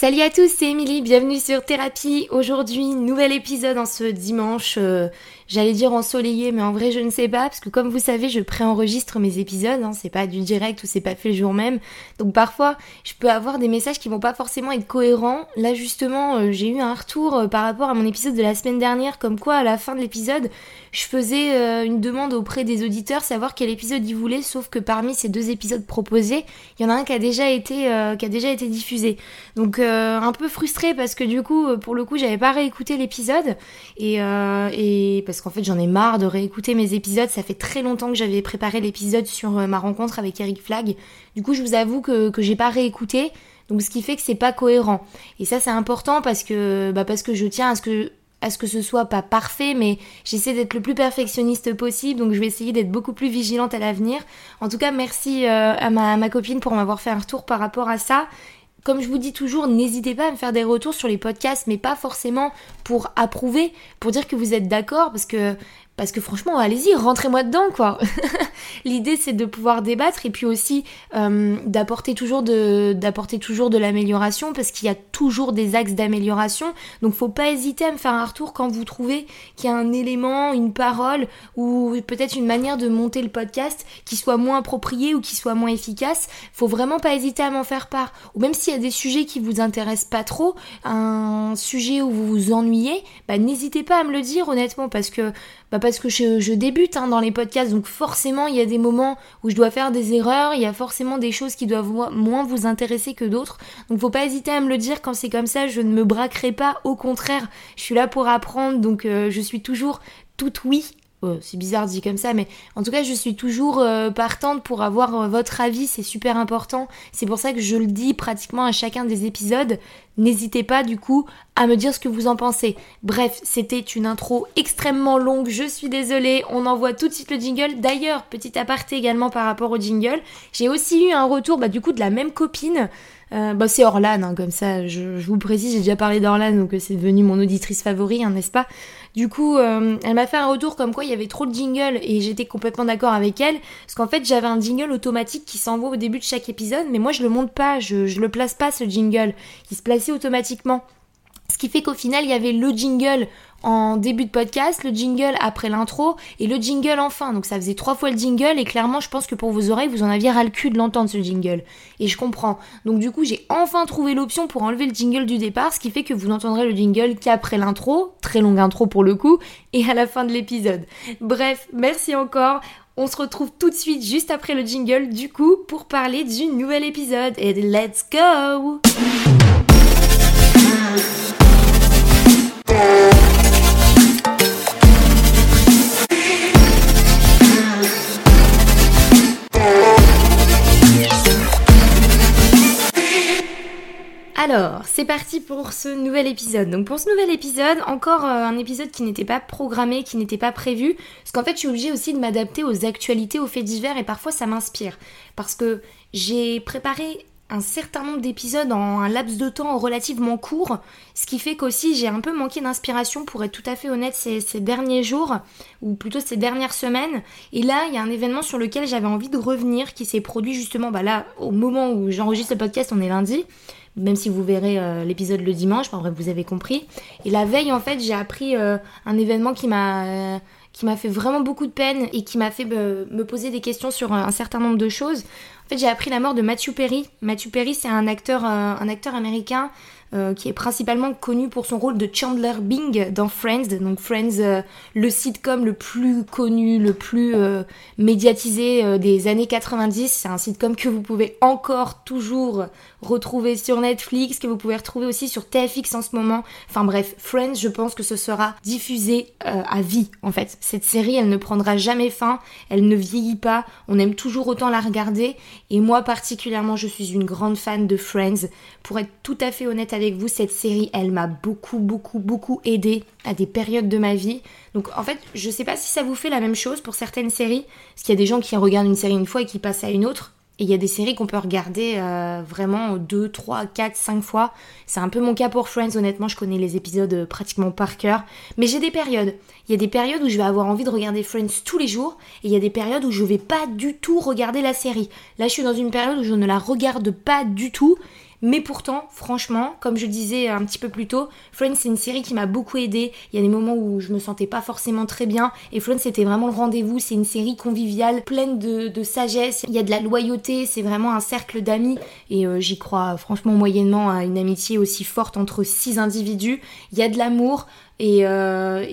Salut à tous, c'est Émilie, bienvenue sur Thérapie. Aujourd'hui, nouvel épisode en ce dimanche, euh, j'allais dire ensoleillé, mais en vrai je ne sais pas, parce que comme vous savez, je préenregistre mes épisodes, hein, c'est pas du direct ou c'est pas fait le jour même. Donc parfois, je peux avoir des messages qui vont pas forcément être cohérents. Là justement, euh, j'ai eu un retour euh, par rapport à mon épisode de la semaine dernière, comme quoi à la fin de l'épisode, je faisais une demande auprès des auditeurs, savoir quel épisode ils voulaient, sauf que parmi ces deux épisodes proposés, il y en a un qui a déjà été, qui a déjà été diffusé. Donc euh, un peu frustrée parce que du coup, euh, pour le coup, j'avais pas réécouté l'épisode et, euh, et parce qu'en fait, j'en ai marre de réécouter mes épisodes. Ça fait très longtemps que j'avais préparé l'épisode sur ma rencontre avec Eric Flag. Du coup, je vous avoue que, que j'ai pas réécouté. Donc ce qui fait que c'est pas cohérent. Et ça c'est important parce que bah parce que je tiens à ce que à ce que ce soit pas parfait, mais j'essaie d'être le plus perfectionniste possible, donc je vais essayer d'être beaucoup plus vigilante à l'avenir. En tout cas, merci à ma copine pour m'avoir fait un retour par rapport à ça comme je vous dis toujours, n'hésitez pas à me faire des retours sur les podcasts, mais pas forcément pour approuver, pour dire que vous êtes d'accord, parce que parce que franchement, allez-y, rentrez-moi dedans, quoi. L'idée, c'est de pouvoir débattre et puis aussi euh, d'apporter toujours de d'apporter toujours de l'amélioration parce qu'il y a toujours des axes d'amélioration. Donc, faut pas hésiter à me faire un retour quand vous trouvez qu'il y a un élément, une parole ou peut-être une manière de monter le podcast qui soit moins approprié ou qui soit moins efficace. Faut vraiment pas hésiter à m'en faire part. Ou même s'il y a des sujets qui vous intéressent pas trop, un sujet où vous vous ennuyez, bah n'hésitez pas à me le dire honnêtement parce que bah parce que je, débute hein, dans les podcasts, donc forcément il y a des moments où je dois faire des erreurs, il y a forcément des choses qui doivent moins vous intéresser que d'autres. Donc faut pas hésiter à me le dire quand c'est comme ça, je ne me braquerai pas, au contraire, je suis là pour apprendre, donc euh, je suis toujours toute oui C'est bizarre dit comme ça, mais en tout cas, je suis toujours euh, partante pour avoir euh, votre avis, c'est super important. C'est pour ça que je le dis pratiquement à chacun des épisodes. N'hésitez pas du coup à me dire ce que vous en pensez. Bref, c'était une intro extrêmement longue, je suis désolée, on envoie tout de suite le jingle. D'ailleurs, petit aparté également par rapport au jingle, j'ai aussi eu un retour bah, du coup de la même copine. Euh, bah, c'est Orlan, hein, comme ça, je, vous précise, j'ai déjà parlé d'Orlan, donc c'est devenu mon auditrice favorite, hein, n'est-ce pas? Du coup, euh, elle m'a fait un retour comme quoi il y avait trop de jingle et j'étais complètement d'accord avec elle. Parce qu'en fait, j'avais un jingle automatique qui s'envoie au début de chaque épisode, mais moi je le monte pas, je, je le place pas ce jingle. Il se plaçait automatiquement. Ce qui fait qu'au final, il y avait le jingle en début de podcast, le jingle après l'intro et le jingle enfin. Donc ça faisait trois fois le jingle et clairement je pense que pour vos oreilles vous en aviez ras le cul de l'entendre ce jingle. Et je comprends. Donc du coup j'ai enfin trouvé l'option pour enlever le jingle du départ, ce qui fait que vous n'entendrez le jingle qu'après l'intro, très longue intro pour le coup, et à la fin de l'épisode. Bref, merci encore. On se retrouve tout de suite juste après le jingle du coup pour parler du nouvel épisode. Et let's go! Alors, c'est parti pour ce nouvel épisode. Donc pour ce nouvel épisode, encore euh, un épisode qui n'était pas programmé, qui n'était pas prévu, parce qu'en fait je suis obligée aussi de m'adapter aux actualités, aux faits divers, et parfois ça m'inspire. Parce que j'ai préparé un certain nombre d'épisodes en un laps de temps relativement court, ce qui fait qu'aussi j'ai un peu manqué d'inspiration pour être tout à fait honnête ces, derniers jours, ou plutôt ces dernières semaines. Et là, il y a un événement sur lequel j'avais envie de revenir, qui s'est produit justement bah là, au moment où j'enregistre le podcast, on est lundi même si vous verrez euh, l'épisode le dimanche, enfin bref, vous avez compris. Et la veille, en fait, j'ai appris euh, un événement qui m'a qui m'a fait vraiment beaucoup de peine et qui m'a fait euh, me poser des questions sur un certain nombre de choses. Fait, j'ai appris la mort de Matthew Perry. Matthew Perry, c'est un acteur, un acteur américain euh, qui est principalement connu pour son rôle de Chandler Bing dans Friends. Donc Friends, euh, le sitcom le plus connu, le plus euh, médiatisé des années 90. C'est un sitcom que vous pouvez encore toujours retrouver sur Netflix, que vous pouvez retrouver aussi sur TFX en ce moment. Enfin bref, Friends, je pense que ce sera diffusé à vie en fait. Cette série, elle ne prendra jamais fin, elle ne vieillit pas, on aime toujours autant la regarder. Et moi particulièrement, je suis une grande fan de Friends. Pour être tout à fait honnête avec vous, cette série, elle m'a beaucoup, beaucoup, beaucoup aidé à des périodes de ma vie. Donc en fait, je sais pas si ça vous fait la même chose pour certaines séries, parce qu'il y a des gens qui regardent une série une fois et qui passent à une autre. Et il y a des séries qu'on peut regarder euh, vraiment deux, trois, quatre, cinq fois. C'est un peu mon cas pour Friends, honnêtement, je connais les épisodes euh, pratiquement par cœur. Mais j'ai des périodes. Il y a des périodes où je vais avoir envie de regarder Friends tous les jours. Et il y a des périodes où je vais pas du tout regarder la série. Là, je suis dans une période où je ne la regarde pas du tout Mais pourtant, franchement, comme je disais un petit peu plus tôt, Friends c'est une série qui m'a beaucoup aidé. Il y a des moments où je me sentais pas forcément très bien et Friends c'était vraiment le rendez-vous. C'est une série conviviale, pleine de, sagesse. Il y a de la loyauté, c'est vraiment un cercle d'amis et euh, j'y crois franchement moyennement à une amitié aussi forte entre six individus. Il y a de l'amour, et, euh,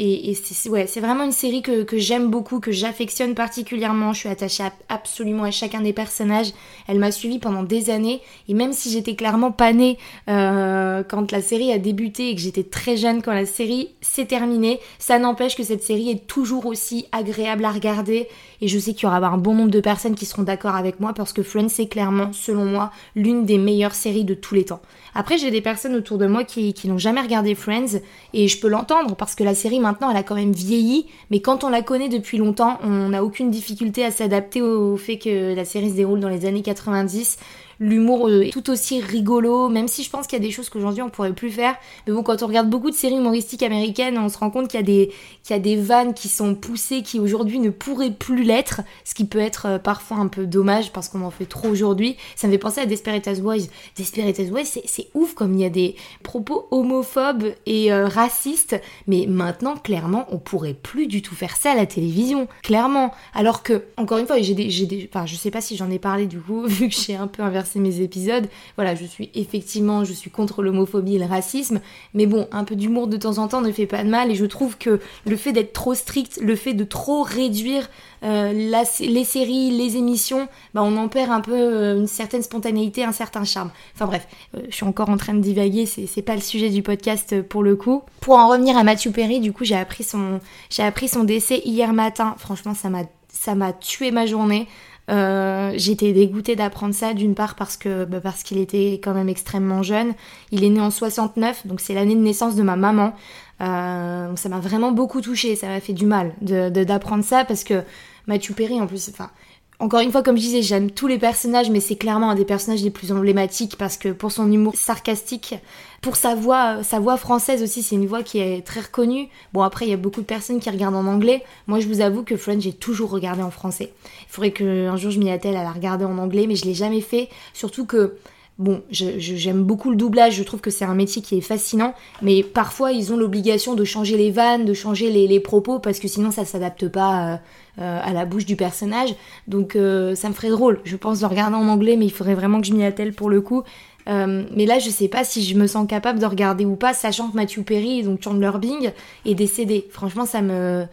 c'est vraiment une série que, j'aime beaucoup, que j'affectionne particulièrement. Je suis attachée absolument à chacun des personnages. Elle m'a suivie pendant des années. Et même si j'étais clairement pas née euh, quand la série a débuté et que j'étais très jeune quand la série s'est terminée, ça n'empêche que cette série est toujours aussi agréable à regarder. Et je sais qu'il y aura un bon nombre de personnes qui seront d'accord avec moi parce que Friends c'est clairement, selon moi, l'une des meilleures séries de tous les temps. Après, j'ai des personnes autour de moi qui, qui n'ont jamais regardé Friends et je peux l'entendre parce que la série maintenant elle a quand même vieilli, mais quand on la connaît depuis longtemps, on n'a aucune difficulté à s'adapter au fait que la série se déroule dans les années 90 l'humour est tout aussi rigolo, même si je pense qu'il y a des choses qu'aujourd'hui on pourrait plus faire. Mais bon, quand on regarde beaucoup de séries humoristiques américaines, on se rend compte qu'il y a des, y a des vannes qui sont poussées qui aujourd'hui ne pourraient plus l'être, ce qui peut être euh, parfois un peu dommage parce qu'on en fait trop aujourd'hui. Ça me fait penser à Desperate Housewives. Desperate Housewives, c'est ouf comme il y a des propos homophobes et euh, racistes, mais maintenant, clairement, on pourrait plus du tout faire ça à la télévision. Clairement. Alors que, encore une fois, j'ai des, des, enfin, je sais pas si j'en ai parlé du coup, vu que j'ai un peu inversé mes épisodes. Voilà, je suis effectivement, je suis contre l'homophobie et le racisme, mais bon, un peu d'humour de temps en temps ne fait pas de mal et je trouve que le fait d'être trop strict, le fait de trop réduire euh, les séries, les émissions, bah, on en perd un peu euh, une certaine spontanéité, un certain charme. Enfin bref, euh, je suis encore en train de divaguer, c'est pas le sujet du podcast pour le coup. Pour en revenir à Matthew Perry, du coup j'ai appris son appris son décès hier matin. Franchement, ça m'a tué ma journée. Euh, j'étais dégoûtée d'apprendre ça, d'une part parce que bah, parce qu'il était quand même extrêmement jeune. Il est né en 69, donc c'est l'année de naissance de ma maman. Euh, ça m'a vraiment beaucoup touchée, ça m'a fait du mal de d'apprendre ça parce que Mathieu Perry en plus, enfin encore une fois, comme je disais, j'aime tous les personnages, mais c'est clairement un des personnages les plus emblématiques parce que pour son humour sarcastique, pour sa voix, sa voix française aussi, c'est une voix qui est très reconnue. Bon, après, il y a beaucoup de personnes qui regardent en anglais. Moi, je vous avoue que Friends, j'ai toujours regardé en français. Il faudrait qu'un jour je m'y attelle à la regarder en anglais, mais je l'ai jamais fait. Surtout que Bon, j'aime beaucoup le doublage, je trouve que c'est un métier qui est fascinant, mais parfois ils ont l'obligation de changer les vannes, de changer les, propos, parce que sinon ça s'adapte pas euh, euh, à la bouche du personnage. Donc euh, ça me ferait drôle, je pense, de regarder en anglais, mais il faudrait vraiment que je m'y attelle pour le coup. mais là, je sais pas si je me sens capable de regarder ou pas, sachant que Matthew Perry, donc Chandler Bing, est décédé. Franchement, ça me...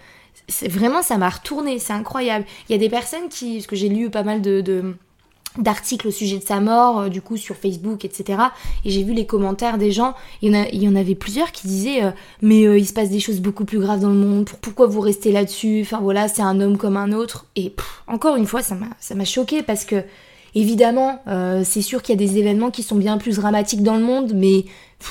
Vraiment, ça m'a retourné, c'est incroyable. Il y a des personnes qui... Parce que j'ai lu pas mal de d'articles au sujet de sa mort, euh, du coup sur Facebook, etc. Et j'ai vu les commentaires des gens, il y en, avait plusieurs qui disaient euh, mais euh, il se passe des choses beaucoup plus graves dans le monde, pourquoi vous restez là-dessus? Enfin voilà, c'est un homme comme un autre. Et encore une fois, ça m'a, ça m'a choqué parce que évidemment, c'est sûr qu'il y a des événements qui sont bien plus dramatiques dans le monde, mais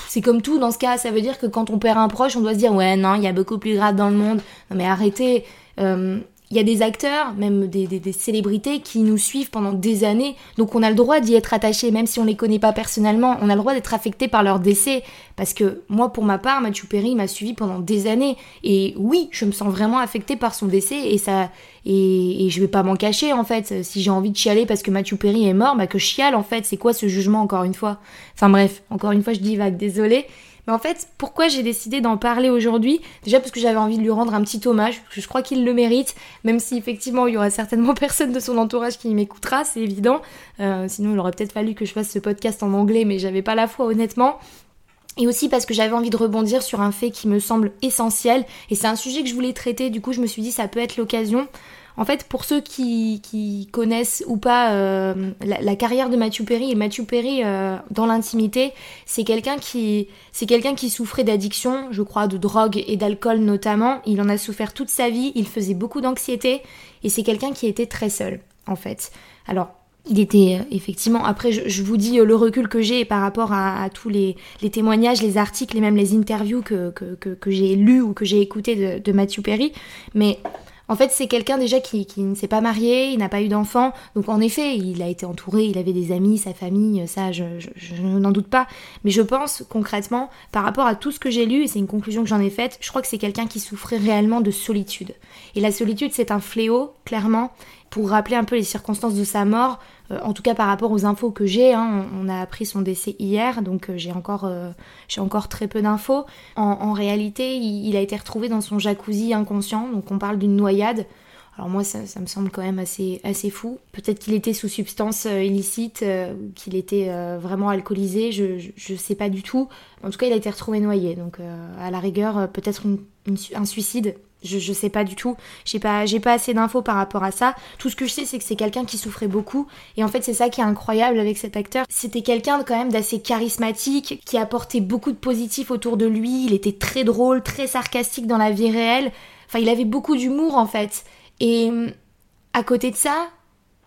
c'est comme tout dans ce cas, ça veut dire que quand on perd un proche, on doit se dire ouais non, il y a beaucoup plus grave dans le monde. Non mais arrêtez. Il y a des acteurs, même des, célébrités qui nous suivent pendant des années, donc on a le droit d'y être attaché, même si on les connaît pas personnellement, on a le droit d'être affecté par leur décès, parce que moi pour ma part, Mathieu Perry m'a suivi pendant des années, et oui, je me sens vraiment affectée par son décès, et ça, et, je vais pas m'en cacher en fait, si j'ai envie de chialer parce que Mathieu Perry est mort, bah que je chiale en fait, c'est quoi ce jugement encore une fois? Enfin bref, encore une fois je dis vague, désolée. Mais en fait, pourquoi j'ai décidé d'en parler aujourd'hui? Déjà parce que j'avais envie de lui rendre un petit hommage, parce que je crois qu'il le mérite, même si effectivement il y aura certainement personne de son entourage qui m'écoutera, c'est évident. Euh, sinon, il aurait peut-être fallu que je fasse ce podcast en anglais, mais j'avais pas la foi honnêtement. Et aussi parce que j'avais envie de rebondir sur un fait qui me semble essentiel, et c'est un sujet que je voulais traiter, du coup je me suis dit ça peut être l'occasion. En fait, pour ceux qui, connaissent ou pas euh, la, carrière de Matthew Perry, et Matthew Perry euh, dans l'intimité, c'est quelqu'un qui souffrait d'addiction, je crois, de drogue et d'alcool notamment. Il en a souffert toute sa vie, il faisait beaucoup d'anxiété, et c'est quelqu'un qui était très seul, en fait. Alors, il était euh, effectivement, après je, vous dis le recul que j'ai par rapport à, tous les, témoignages, les articles et même les interviews que, que, j'ai lus ou que j'ai écoutés de, de Perry, mais en fait, c'est quelqu'un déjà qui, ne s'est pas marié, il n'a pas eu d'enfant, donc en effet, il a été entouré, il avait des amis, sa famille, ça, je, n'en doute pas. Mais je pense concrètement, par rapport à tout ce que j'ai lu, et c'est une conclusion que j'en ai faite, je crois que c'est quelqu'un qui souffrait réellement de solitude. Et la solitude, c'est un fléau, clairement, pour rappeler un peu les circonstances de sa mort, euh, en tout cas par rapport aux infos que j'ai, hein, on, a appris son décès hier, donc euh, j'ai encore, euh, j'ai encore très peu d'infos. En, réalité, il, a été retrouvé dans son jacuzzi inconscient, donc on parle d'une noyade. Alors moi, ça, me semble quand même assez, assez fou. Peut-être qu'il était sous substance illicite, qu'il était vraiment alcoolisé, je, je, sais pas du tout. En tout cas, il a été retrouvé noyé, donc à la rigueur, peut-être un suicide je, sais pas du tout. J'ai pas, j'ai pas assez d'infos par rapport à ça. Tout ce que je sais, c'est que c'est quelqu'un qui souffrait beaucoup. Et en fait, c'est ça qui est incroyable avec cet acteur. C'était quelqu'un quand même d'assez charismatique, qui apportait beaucoup de positif autour de lui. Il était très drôle, très sarcastique dans la vie réelle. Enfin, il avait beaucoup d'humour en fait. Et à côté de ça,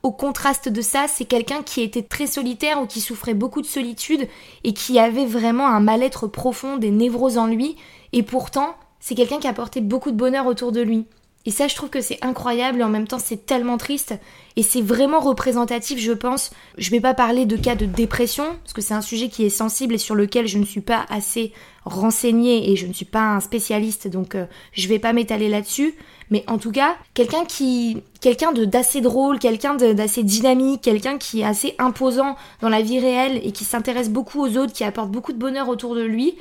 au contraste de ça, c'est quelqu'un qui était très solitaire ou qui souffrait beaucoup de solitude et qui avait vraiment un mal-être profond, des névroses en lui. Et pourtant, c'est quelqu'un qui a apporté beaucoup de bonheur autour de lui. Et ça, je trouve que c'est incroyable et en même temps, c'est tellement triste. Et c'est vraiment représentatif, je pense. Je vais pas parler de cas de dépression, parce que c'est un sujet qui est sensible et sur lequel je ne suis pas assez renseignée et je ne suis pas un spécialiste, donc euh, je vais pas m'étaler là-dessus. Mais en tout cas, quelqu'un qui, quelqu'un d'assez drôle, quelqu'un d'assez dynamique, quelqu'un qui est assez imposant dans la vie réelle et qui s'intéresse beaucoup aux autres, qui apporte beaucoup de bonheur autour de lui,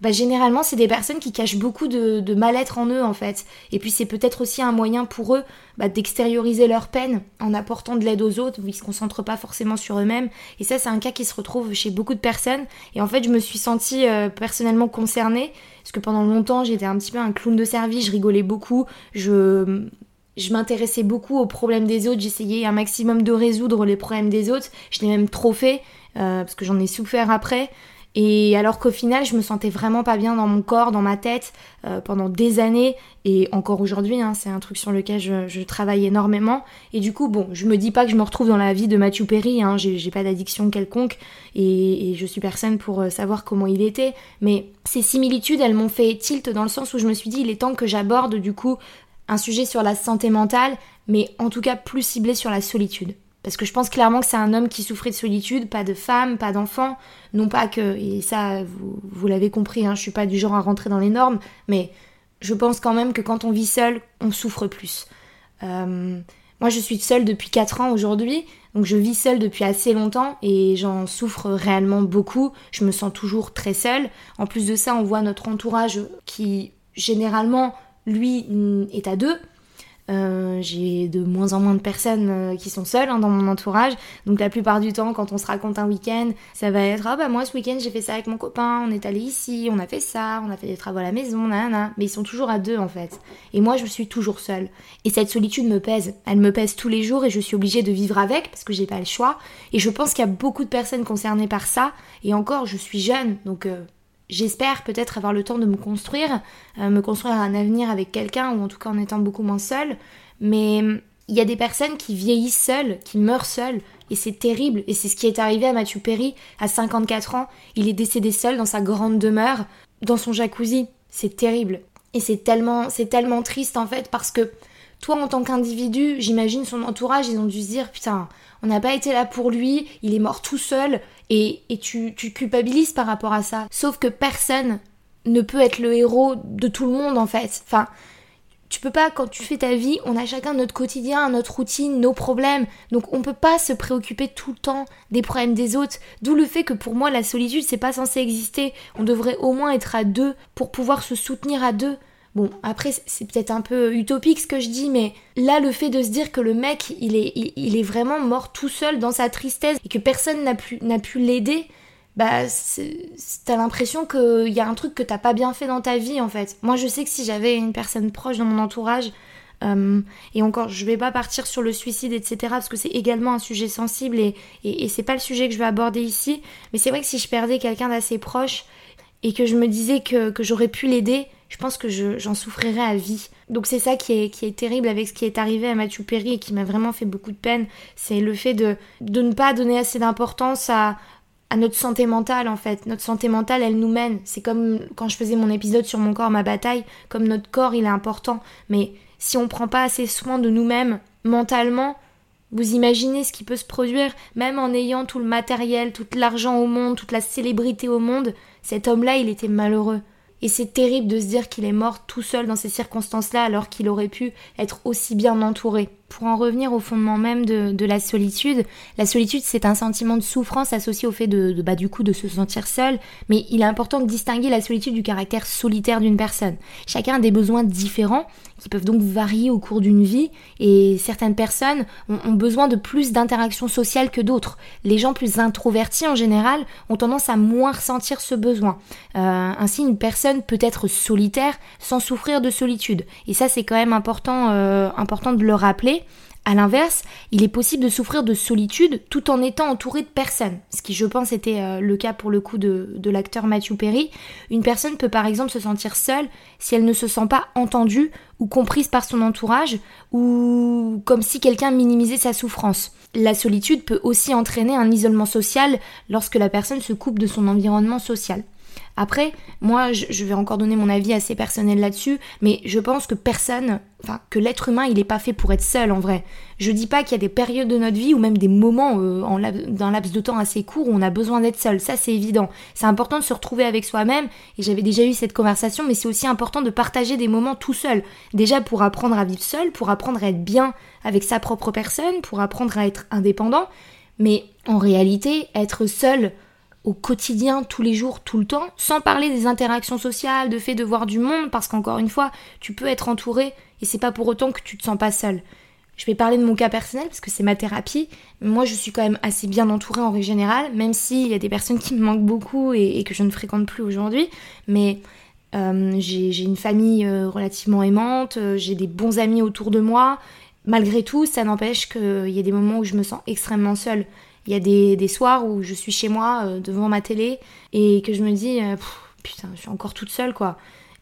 bah, généralement c'est des personnes qui cachent beaucoup de, mal-être en eux en fait. Et puis c'est peut-être aussi un moyen pour eux bah, d'extérioriser leur peine en apportant de l'aide aux autres, où ils se concentrent pas forcément sur eux-mêmes. Et ça c'est un cas qui se retrouve chez beaucoup de personnes. Et en fait je me suis sentie euh, personnellement concernée, parce que pendant longtemps j'étais un petit peu un clown de service, je rigolais beaucoup, je m'intéressais beaucoup aux problèmes des autres, j'essayais un maximum de résoudre les problèmes des autres, je l'ai même trop fait, euh, parce que j'en ai souffert après. Et alors qu'au final, je me sentais vraiment pas bien dans mon corps, dans ma tête, euh, pendant des années, et encore aujourd'hui, hein, c'est un truc sur lequel je, travaille énormément. Et du coup, bon, je me dis pas que je me retrouve dans la vie de Matthew Perry, hein, j'ai pas d'addiction quelconque, et, je suis personne pour euh, savoir comment il était, mais ces similitudes, elles m'ont fait tilt dans le sens où je me suis dit, il est temps que j'aborde du coup un sujet sur la santé mentale, mais en tout cas plus ciblé sur la solitude. Parce que je pense clairement que c'est un homme qui souffrait de solitude, pas de femme, pas d'enfant. Non pas que, et ça vous, l'avez compris, hein, je suis pas du genre à rentrer dans les normes, mais je pense quand même que quand on vit seul, on souffre plus. Euh, moi je suis seule depuis 4 ans aujourd'hui, donc je vis seule depuis assez longtemps et j'en souffre réellement beaucoup. Je me sens toujours très seule. En plus de ça, on voit notre entourage qui généralement, lui, est à deux. Euh, j'ai de moins en moins de personnes euh, qui sont seules hein, dans mon entourage. Donc la plupart du temps, quand on se raconte un week-end, ça va être ah bah moi ce week-end j'ai fait ça avec mon copain, on est allé ici, on a fait ça, on a fait des travaux à la maison, nanana. Mais ils sont toujours à deux en fait. Et moi je suis toujours seule. Et cette solitude me pèse. Elle me pèse tous les jours et je suis obligée de vivre avec parce que j'ai pas le choix. Et je pense qu'il y a beaucoup de personnes concernées par ça. Et encore, je suis jeune, donc euh, j'espère peut-être avoir le temps de me construire, euh, me construire un avenir avec quelqu'un, ou en tout cas en étant beaucoup moins seule. Mais il y a des personnes qui vieillissent seules, qui meurent seules, et c'est terrible. Et c'est ce qui est arrivé à Mathieu Perry à 54 ans. Il est décédé seul dans sa grande demeure, dans son jacuzzi. C'est terrible. Et c'est tellement, c'est tellement triste en fait parce que toi en tant qu'individu, j'imagine son entourage, ils ont dû se dire putain, on n'a pas été là pour lui, il est mort tout seul, et, tu, tu culpabilises par rapport à ça. Sauf que personne ne peut être le héros de tout le monde en fait. Enfin, tu peux pas, quand tu fais ta vie, on a chacun notre quotidien, notre routine, nos problèmes. Donc on peut pas se préoccuper tout le temps des problèmes des autres. D'où le fait que pour moi la solitude c'est pas censé exister. On devrait au moins être à deux pour pouvoir se soutenir à deux. Bon, après, c'est peut-être un peu utopique ce que je dis, mais là, le fait de se dire que le mec, il est, il, est vraiment mort tout seul dans sa tristesse et que personne n'a pu, l'aider, bah, t'as l'impression qu'il y a un truc que t'as pas bien fait dans ta vie, en fait. Moi, je sais que si j'avais une personne proche dans mon entourage, euh, et encore, je vais pas partir sur le suicide, etc., parce que c'est également un sujet sensible et, et, et c'est pas le sujet que je vais aborder ici, mais c'est vrai que si je perdais quelqu'un d'assez proche et que je me disais que, que j'aurais pu l'aider, je pense que j'en souffrirais à vie. Donc c'est ça qui est, qui est terrible avec ce qui est arrivé à Mathieu Perry et qui m'a vraiment fait beaucoup de peine. C'est le fait de, de ne pas donner assez d'importance à, à notre santé mentale en fait. Notre santé mentale, elle nous mène. C'est comme quand je faisais mon épisode sur mon corps, ma bataille, comme notre corps, il est important. Mais si on prend pas assez soin de nous-mêmes mentalement, vous imaginez ce qui peut se produire, même en ayant tout le matériel, tout l'argent au monde, toute la célébrité au monde, cet homme-là, il était malheureux. Et c'est terrible de se dire qu'il est mort tout seul dans ces circonstances-là alors qu'il aurait pu être aussi bien entouré. pour en revenir au fondement même de, la solitude, la solitude c'est un sentiment de souffrance associé au fait de, bah, du coup de se sentir seul, mais il est important de distinguer la solitude du caractère solitaire d'une personne. Chacun a des besoins différents qui peuvent donc varier au cours d'une vie et certaines personnes ont, besoin de plus d'interactions sociales que d'autres. Les gens plus introvertis en général ont tendance à moins ressentir ce besoin. Euh, ainsi, une personne peut être solitaire sans souffrir de solitude. Et ça, c'est quand même important, euh, important de le rappeler. A l'inverse, il est possible de souffrir de solitude tout en étant entouré de personnes, ce qui je pense était euh, le cas pour le coup de, de l'acteur Matthew Perry. Une personne peut par exemple se sentir seule si elle ne se sent pas entendue ou comprise par son entourage, ou comme si quelqu'un minimisait sa souffrance. La solitude peut aussi entraîner un isolement social lorsque la personne se coupe de son environnement social. Après, moi, je vais encore donner mon avis assez personnel là-dessus, mais je pense que personne, enfin, que l'être humain, il n'est pas fait pour être seul en vrai. Je dis pas qu'il y a des périodes de notre vie ou même des moments euh, d'un laps de temps assez court où on a besoin d'être seul. Ça, c'est évident. C'est important de se retrouver avec soi-même, et j'avais déjà eu cette conversation, mais c'est aussi important de partager des moments tout seul. Déjà pour apprendre à vivre seul, pour apprendre à être bien avec sa propre personne, pour apprendre à être indépendant. Mais en réalité, être seul, au quotidien, tous les jours, tout le temps, sans parler des interactions sociales, de fait de voir du monde, parce qu'encore une fois, tu peux être entouré et c'est pas pour autant que tu te sens pas seul. Je vais parler de mon cas personnel parce que c'est ma thérapie. Moi, je suis quand même assez bien entourée en règle générale, même s'il y a des personnes qui me manquent beaucoup et, que je ne fréquente plus aujourd'hui. Mais euh, j'ai une famille euh, relativement aimante, euh, j'ai des bons amis autour de moi. Malgré tout, ça n'empêche qu'il y a des moments où je me sens extrêmement seule. Il y a des, soirs où je suis chez moi euh, devant ma télé et que je me dis euh, putain, je suis encore toute seule quoi.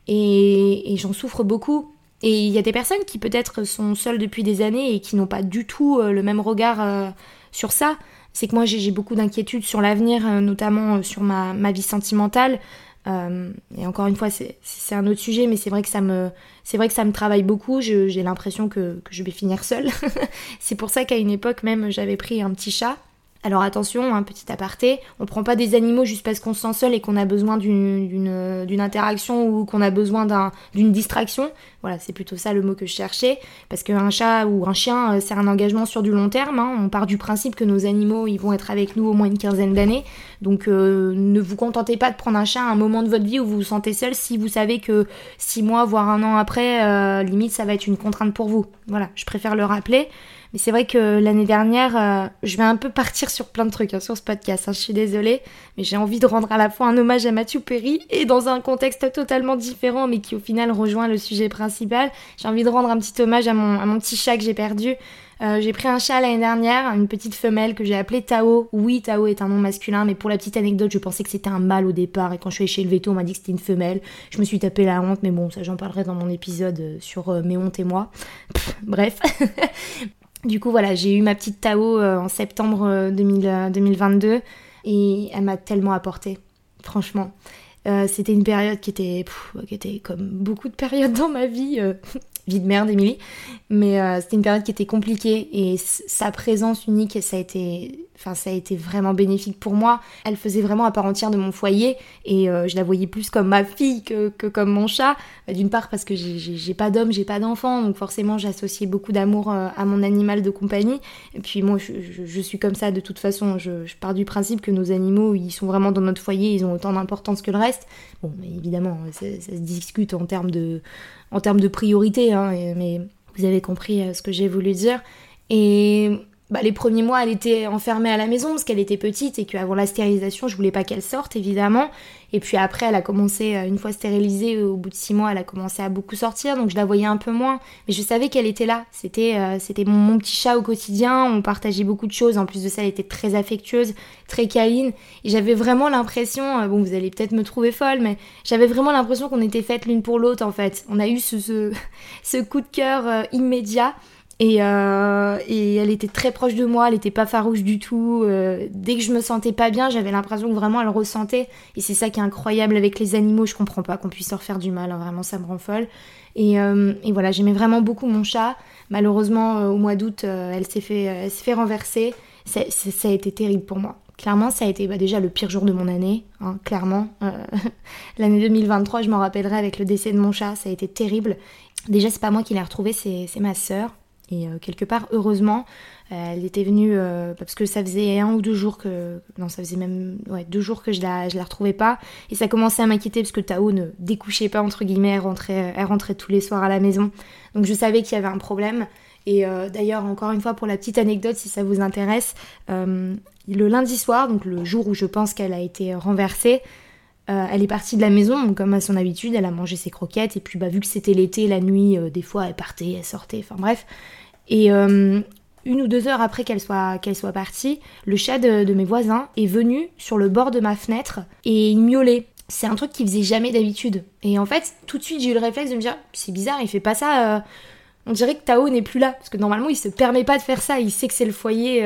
Et, j'en souffre beaucoup. Et il y a des personnes qui peut-être sont seules depuis des années et qui n'ont pas du tout euh, le même regard sur ça. C'est que moi j'ai beaucoup d'inquiétudes sur l'avenir, notamment sur ma, vie sentimentale. et encore une fois, c'est un autre sujet, mais c'est vrai que ça me, vrai que ça me travaille beaucoup. J'ai l'impression que, que, je vais finir seule. c'est pour ça qu'à une époque même, j'avais pris un petit chat alors attention, un petit aparté, on prend pas des animaux juste parce qu'on se sent seul et qu'on a besoin d'une interaction ou qu'on a besoin d'une distraction. Voilà, c'est plutôt ça le mot que je cherchais. Parce qu'un chat ou un chien, euh, c'est un engagement sur du long terme. Hein. On part du principe que nos animaux, ils vont être avec nous au moins une quinzaine d'années. Donc euh, ne vous contentez pas de prendre un chat à un moment de votre vie où vous vous sentez seul si vous savez que six mois, voire un an après, euh, limite, ça va être une contrainte pour vous. Voilà, je préfère le rappeler. Mais c'est vrai que l'année dernière, euh, je vais un peu partir sur plein de trucs hein, sur ce podcast. Hein, je suis désolée, mais j'ai envie de rendre à la fois un hommage à Mathieu Perry et dans un contexte totalement différent, mais qui au final rejoint le sujet principal. J'ai envie de rendre un petit hommage à mon, petit chat que j'ai perdu. Euh, j'ai pris un chat l'année dernière, une petite femelle que j'ai appelée Tao. Oui, Tao est un nom masculin, mais pour la petite anecdote, je pensais que c'était un mâle au départ. Et quand je suis allée chez le veto, on m'a dit que c'était une femelle. Je me suis tapé la honte, mais bon, ça j'en parlerai dans mon épisode euh, sur mes hontes et moi. bref. Du coup, voilà, j'ai eu ma petite Tao euh, en septembre 2022 euh, et elle m'a tellement apporté, franchement. Euh, c'était une période qui était comme beaucoup de périodes dans ma vie, vie de merde, Émilie, mais c'était une période qui était compliquée et sa présence unique, ça a été Enfin, ça a été vraiment bénéfique pour moi. Elle faisait vraiment à part entière de mon foyer et euh, je la voyais plus comme ma fille que, comme mon chat. Bah, d'une part parce que j'ai pas d'homme, j'ai pas d'enfant, donc forcément j'associais beaucoup d'amour euh, à mon animal de compagnie. Et puis moi, je, suis comme ça de toute façon. Je, pars du principe que nos animaux, ils sont vraiment dans notre foyer, ils ont autant d'importance que le reste. Bon, mais évidemment, ça, se discute en termes de, en termes de priorité, hein, mais vous avez compris euh, ce que j'ai voulu dire. Et bah, les premiers mois, elle était enfermée à la maison parce qu'elle était petite et qu'avant la stérilisation, je voulais pas qu'elle sorte, évidemment. Et puis après, elle a commencé, euh, une fois stérilisée, au bout de six mois, elle a commencé à beaucoup sortir, donc je la voyais un peu moins. Mais je savais qu'elle était là. C'était, euh, c'était mon, petit chat au quotidien. On partageait beaucoup de choses. En plus de ça, elle était très affectueuse, très câline. Et j'avais vraiment l'impression, euh, bon, vous allez peut-être me trouver folle, mais j'avais vraiment l'impression qu'on était faites l'une pour l'autre, en fait. On a eu ce, ce, ce coup de cœur immédiat. Et, euh, et, elle était très proche de moi, elle était pas farouche du tout. Euh, dès que je me sentais pas bien, j'avais l'impression que vraiment elle ressentait. Et c'est ça qui est incroyable avec les animaux, je comprends pas qu'on puisse leur faire du mal, hein, vraiment ça me rend folle. Et, euh, et voilà, j'aimais vraiment beaucoup mon chat. Malheureusement, euh, au mois d'août, euh, elle s'est fait, fait renverser. ça a été terrible pour moi. Clairement, ça a été bah, déjà le pire jour de mon année, hein, clairement. L'année 2023, je m'en rappellerai avec le décès de mon chat, ça a été terrible. Déjà, c'est pas moi qui l'ai retrouvé, c'est ma sœur. Et quelque part, heureusement, elle était venue parce que ça faisait un ou deux jours que non ça faisait même deux jours que je la je la retrouvais pas. Et ça commençait à m'inquiéter parce que Tao ne découchait pas entre guillemets elle rentrait elle rentrait tous les soirs à la maison. Donc je savais qu'il y avait un problème. Et d'ailleurs encore une fois pour la petite anecdote si ça vous intéresse le lundi soir donc le jour où je pense qu'elle a été renversée euh, elle est partie de la maison, comme à son habitude, elle a mangé ses croquettes, et puis bah, vu que c'était l'été, la nuit, euh, des fois elle partait, elle sortait, enfin bref. Et euh, une ou deux heures après qu'elle soit, partie, le chat de, mes voisins est venu sur le bord de ma fenêtre et il miaulait. C'est un truc qu'il faisait jamais d'habitude. Et en fait, tout de suite, j'ai eu le réflexe de me dire, c'est bizarre, il fait pas ça. on dirait que Tao n'est plus là, parce que normalement, il se permet pas de faire ça, il sait que c'est le foyer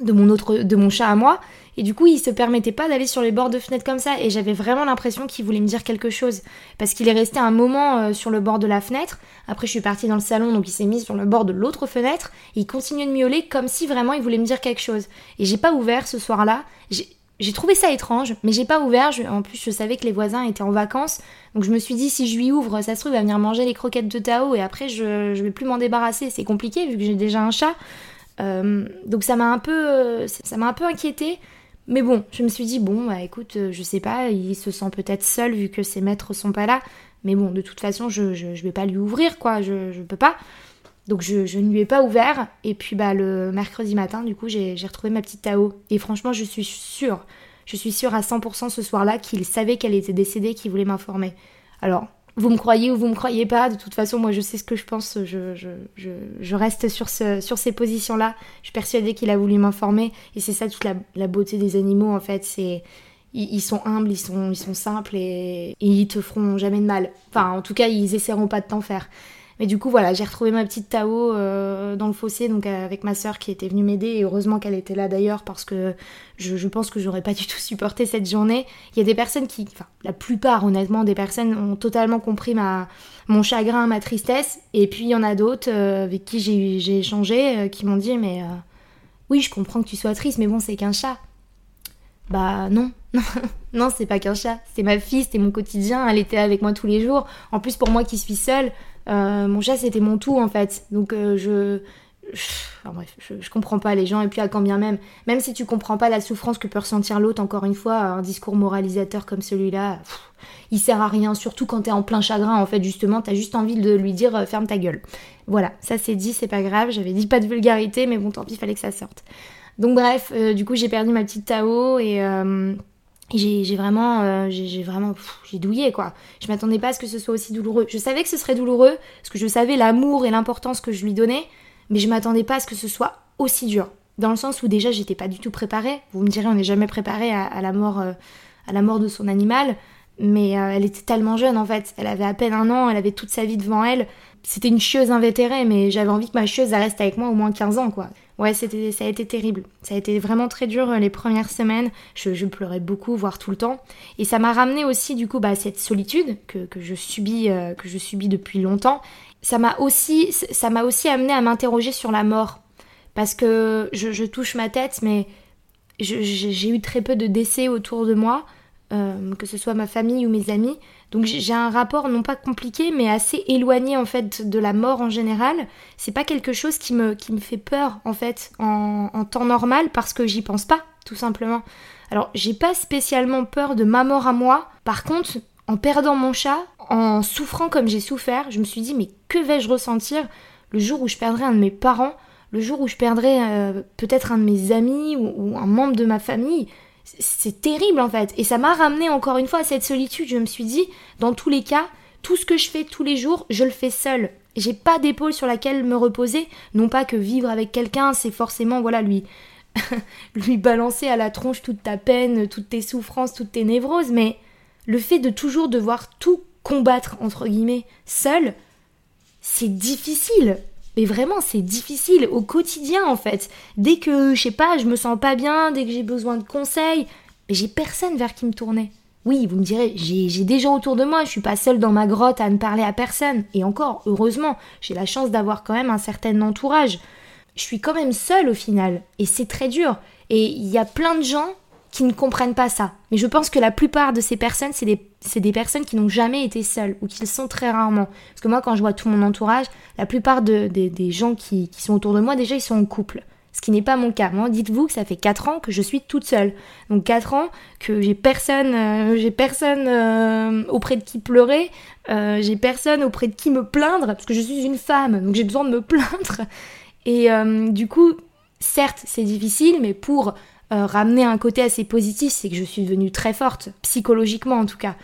de mon autre, de mon chat à moi. Et du coup, il se permettait pas d'aller sur les bords de fenêtre comme ça. Et j'avais vraiment l'impression qu'il voulait me dire quelque chose. Parce qu'il est resté un moment euh, sur le bord de la fenêtre. Après, je suis partie dans le salon, donc il s'est mis sur le bord de l'autre fenêtre. Et il continuait de miauler comme si vraiment il voulait me dire quelque chose. Et j'ai pas ouvert ce soir-là. J'ai trouvé ça étrange, mais j'ai pas ouvert. En plus, je savais que les voisins étaient en vacances. Donc je me suis dit, si je lui ouvre, ça se trouve, il va venir manger les croquettes de Tao. Et après, je, je vais plus m'en débarrasser. C'est compliqué vu que j'ai déjà un chat. Euh, donc ça m'a un peu, euh, ça m'a un peu inquiété. Mais bon, je me suis dit, bon, bah écoute, euh, je sais pas, il se sent peut-être seul vu que ses maîtres sont pas là. Mais bon, de toute façon, je, je, vais pas lui ouvrir, quoi, je, je peux pas. Donc je, je, ne lui ai pas ouvert. Et puis bah le mercredi matin, du coup, j'ai retrouvé ma petite Tao. Et franchement, je suis sûre, je suis sûre à 100% ce soir-là qu'il savait qu'elle était décédée, qu'il voulait m'informer. Alors, vous me croyez ou vous me croyez pas, de toute façon, moi je sais ce que je pense, je, je, je, reste sur, ce, sur ces positions-là. Je suis persuadée qu'il a voulu m'informer, et c'est ça toute la, la, beauté des animaux en fait, c'est. Ils, sont humbles, ils sont, ils sont simples et, et, ils te feront jamais de mal. Enfin, en tout cas, ils essaieront pas de t'en faire. Mais du coup, voilà, j'ai retrouvé ma petite Tao euh, dans le fossé, donc euh, avec ma soeur qui était venue m'aider. Et heureusement qu'elle était là d'ailleurs, parce que je, pense que j'aurais pas du tout supporté cette journée. Il y a des personnes qui, enfin, la plupart honnêtement, des personnes ont totalement compris ma, mon chagrin, ma tristesse. Et puis il y en a d'autres euh, avec qui j'ai échangé, qui m'ont dit, mais oui, je comprends que tu sois triste, mais bon, c'est qu'un chat. Bah non, non, c'est pas qu'un chat, c'est ma fille, c'était mon quotidien, elle était avec moi tous les jours. En plus, pour moi qui suis seule, mon chat, c'était mon tout en fait. Donc euh, je, Enfin, bref, je, comprends pas les gens, et puis à quand bien même, même si tu comprends pas la souffrance que peut ressentir l'autre, encore une fois, un discours moralisateur comme celui-là, il sert à rien, surtout quand t'es en plein chagrin, en fait, justement, t'as juste envie de lui dire euh, ferme ta gueule. Voilà, ça c'est dit, c'est pas grave, j'avais dit pas de vulgarité, mais bon, tant pis, fallait que ça sorte. Donc bref, du coup, j'ai perdu ma petite Tao, et j'ai vraiment, euh, j'ai vraiment, j'ai douillé quoi. Je m'attendais pas à ce que ce soit aussi douloureux. Je savais que ce serait douloureux parce que je savais l'amour et l'importance que je lui donnais, mais je m'attendais pas à ce que ce soit aussi dur. Dans le sens où déjà j'étais pas du tout préparée. Vous me direz, on n'est jamais préparé à, la mort, euh, à la mort de son animal, mais euh, elle était tellement jeune en fait. Elle avait à peine un an, elle avait toute sa vie devant elle. C'était une chieuse invétérée, mais j'avais envie que ma chieuse reste avec moi au moins 15 ans quoi. Ouais, c'était, ça a été terrible. Ça a été vraiment très dur euh, les premières semaines. Je, pleurais beaucoup, voire tout le temps. Et ça m'a ramené aussi, du coup, bah, cette solitude que, je subis, euh, que je subis depuis longtemps. Ça m'a aussi, ça m'a aussi amené à m'interroger sur la mort. Parce que je, touche ma tête, mais j'ai eu très peu de décès autour de moi, euh, que ce soit ma famille ou mes amis. Donc j'ai un rapport non pas compliqué mais assez éloigné en fait de la mort en général. C'est pas quelque chose qui me, qui me fait peur en fait en, temps normal parce que j'y pense pas tout simplement. Alors j'ai pas spécialement peur de ma mort à moi. Par contre en perdant mon chat, en souffrant comme j'ai souffert, je me suis dit mais que vais-je ressentir le jour où je perdrai un de mes parents, le jour où je perdrai euh, peut-être un de mes amis ou un membre de ma famille? C'est terrible en fait. Et ça m'a ramené encore une fois à cette solitude. Je me suis dit, dans tous les cas, tout ce que je fais tous les jours, je le fais seul. J'ai pas d'épaule sur laquelle me reposer. Non pas que vivre avec quelqu'un, c'est forcément, voilà, lui, lui balancer à la tronche toute ta peine, toutes tes souffrances, toutes tes névroses, mais le fait de toujours devoir tout combattre, entre guillemets, seul, c'est difficile. Mais vraiment, c'est difficile au quotidien en fait. Dès que, je sais pas, je me sens pas bien, dès que j'ai besoin de conseils, j'ai personne vers qui me tourner. Oui, vous me direz, j'ai des gens autour de moi, je suis pas seule dans ma grotte à ne parler à personne. Et encore, heureusement, j'ai la chance d'avoir quand même un certain entourage. Je suis quand même seule au final, et c'est très dur. Et il y a plein de gens qui ne comprennent pas ça. Mais je pense que la plupart de ces personnes, c'est des, des, personnes qui n'ont jamais été seules ou qui le sont très rarement. Parce que moi, quand je vois tout mon entourage, la plupart de, des gens qui, qui, sont autour de moi, déjà, ils sont en couple. Ce qui n'est pas mon cas. Moi, dites-vous que ça fait 4 ans que je suis toute seule. Donc 4 ans que j'ai personne, euh, j'ai personne euh, auprès de qui pleurer, euh, j'ai personne auprès de qui me plaindre, parce que je suis une femme, donc j'ai besoin de me plaindre. Et du coup, certes, c'est difficile, mais pour euh, ramener un côté assez positif, c'est que je suis devenue très forte, psychologiquement en tout cas.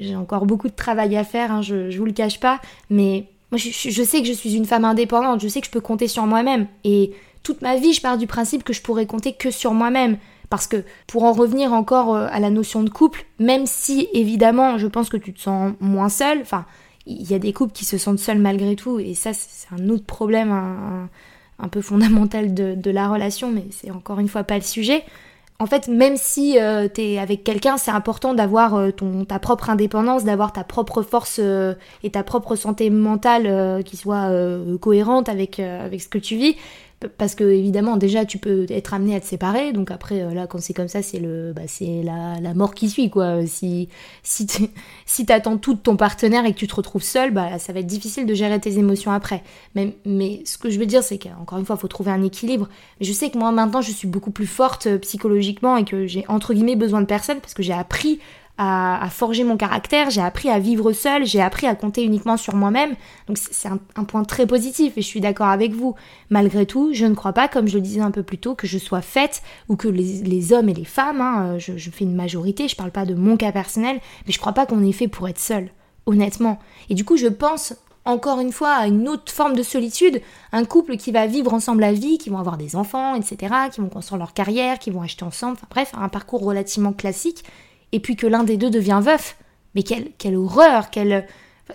j'ai encore beaucoup de travail à faire, hein, je, vous le cache pas, mais moi je, sais que je suis une femme indépendante, je sais que je peux compter sur moi-même. Et toute ma vie, je pars du principe que je pourrais compter que sur moi-même. Parce que pour en revenir encore euh, à la notion de couple, même si évidemment je pense que tu te sens moins seule, enfin il y a des couples qui se sentent seuls malgré tout, et ça c'est un autre problème, peu fondamental de, la relation, mais c'est encore une fois pas le sujet. En fait, même si euh, tu es avec quelqu'un, c'est important d'avoir euh, ton ta propre indépendance, d'avoir ta propre force euh, et ta propre santé mentale qui soit cohérente avec, avec ce que tu vis parce que évidemment déjà tu peux être amené à te séparer. Donc après euh, là quand c'est comme ça c'est le bah, c'est la, la, mort qui suit quoi. Si si si t'attends tout de ton partenaire et que tu te retrouves seul bah ça va être difficile de gérer tes émotions après. Mais mais ce que je veux dire c'est qu'encore une fois faut trouver un équilibre. Mais je sais que moi maintenant je suis beaucoup plus forte euh, psychologiquement et que j'ai entre guillemets besoin de personne parce que j'ai appris à, forger mon caractère, j'ai appris à vivre seule, j'ai appris à compter uniquement sur moi-même. Donc c'est un, point très positif et je suis d'accord avec vous. Malgré tout, je ne crois pas, comme je le disais un peu plus tôt, que je sois faite ou que les, hommes et les femmes, hein, je, fais une majorité, je parle pas de mon cas personnel, mais je crois pas qu'on est fait pour être seul, honnêtement. Et du coup, je pense encore une fois à une autre forme de solitude, un couple qui va vivre ensemble la vie, qui vont avoir des enfants, etc., qui vont construire leur carrière, qui vont acheter ensemble, enfin bref, un parcours relativement classique et puis que l'un des deux devient veuf. Mais quelle, quelle horreur, quelle...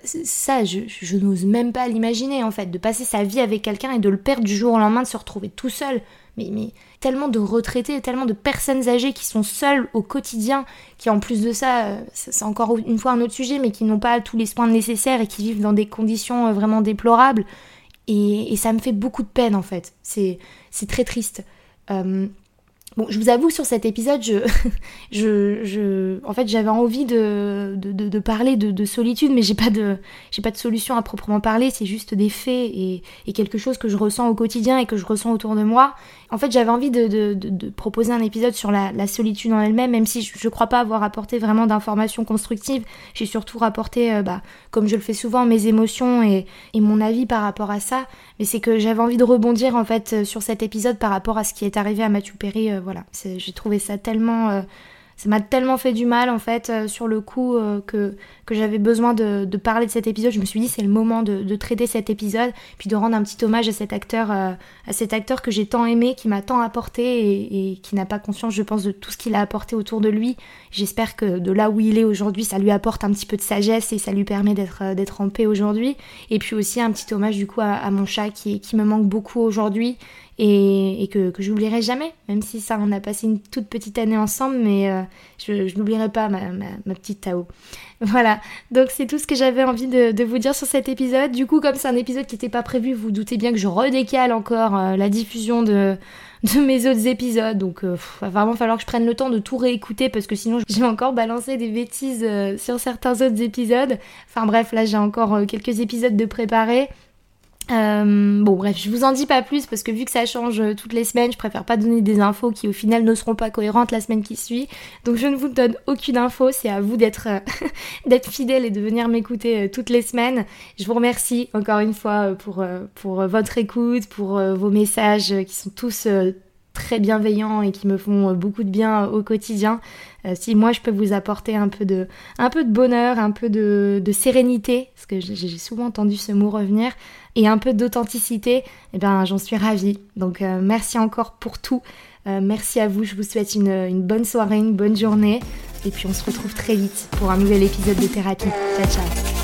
Ça, je, n'ose même pas l'imaginer en fait, de passer sa vie avec quelqu'un et de le perdre du jour au lendemain, de se retrouver tout seul. Mais, mais tellement de retraités, tellement de personnes âgées qui sont seules au quotidien, qui en plus de ça, euh, c'est encore une fois un autre sujet, mais qui n'ont pas tous les soins nécessaires et qui vivent dans des conditions euh, vraiment déplorables. Et, ça me fait beaucoup de peine en fait. C'est très triste. Euh, Bon, je vous avoue, sur cet épisode, je, je, en fait, j'avais envie de, de, de, parler de, de, solitude, mais j'ai pas de, j'ai pas de solution à proprement parler. C'est juste des faits et, et, quelque chose que je ressens au quotidien et que je ressens autour de moi. En fait, j'avais envie de, de, proposer un épisode sur la, solitude en elle-même, même si je, je crois pas avoir apporté vraiment d'informations constructives. J'ai surtout rapporté, euh, bah, comme je le fais souvent, mes émotions et, et mon avis par rapport à ça. Mais c'est que j'avais envie de rebondir en fait sur cet épisode par rapport à ce qui est arrivé à Mathieu Perry. Euh, voilà, j'ai trouvé ça tellement euh, ça m'a tellement fait du mal en fait euh, sur le coup euh, que, j'avais besoin de, parler de cet épisode. Je me suis dit c'est le moment de, traiter cet épisode, puis de rendre un petit hommage à cet acteur, euh, à cet acteur que j'ai tant aimé, qui m'a tant apporté et, qui n'a pas conscience, je pense, de tout ce qu'il a apporté autour de lui. J'espère que de là où il est aujourd'hui, ça lui apporte un petit peu de sagesse et ça lui permet d'être en paix aujourd'hui. Et puis aussi un petit hommage du coup à, mon chat qui me manque beaucoup aujourd'hui et, que, que j'oublierai jamais, même si ça, on a passé une toute petite année ensemble, mais euh, je, n'oublierai pas ma, ma, petite Tao. Voilà, donc c'est tout ce que j'avais envie de, vous dire sur cet épisode. Du coup, comme c'est un épisode qui n'était pas prévu, vous, doutez bien que je redécale encore euh, la diffusion de, de mes autres épisodes. Donc, il euh, va vraiment falloir que je prenne le temps de tout réécouter parce que sinon, je vais encore balancer des bêtises sur certains autres épisodes. Enfin bref, là, j'ai encore quelques épisodes de préparer. Euh, bon bref, je vous en dis pas plus parce que vu que ça change euh, toutes les semaines, je préfère pas donner des infos qui au final ne seront pas cohérentes la semaine qui suit. Donc je ne vous donne aucune info, c'est à vous d'être euh, fidèle et de venir m'écouter toutes les semaines. Je vous remercie encore une fois pour votre écoute, pour vos messages qui sont tous très bienveillants et qui me font beaucoup de bien au quotidien. si moi je peux vous apporter un peu de, bonheur, un peu de sérénité, parce que j'ai souvent entendu ce mot revenir, et un peu d'authenticité, eh ben, j'en suis ravie. Donc euh, merci encore pour tout. Euh, merci à vous, je vous souhaite une, une bonne soirée, une bonne journée. Et puis on se retrouve très vite pour un nouvel épisode de thérapie. Ciao ciao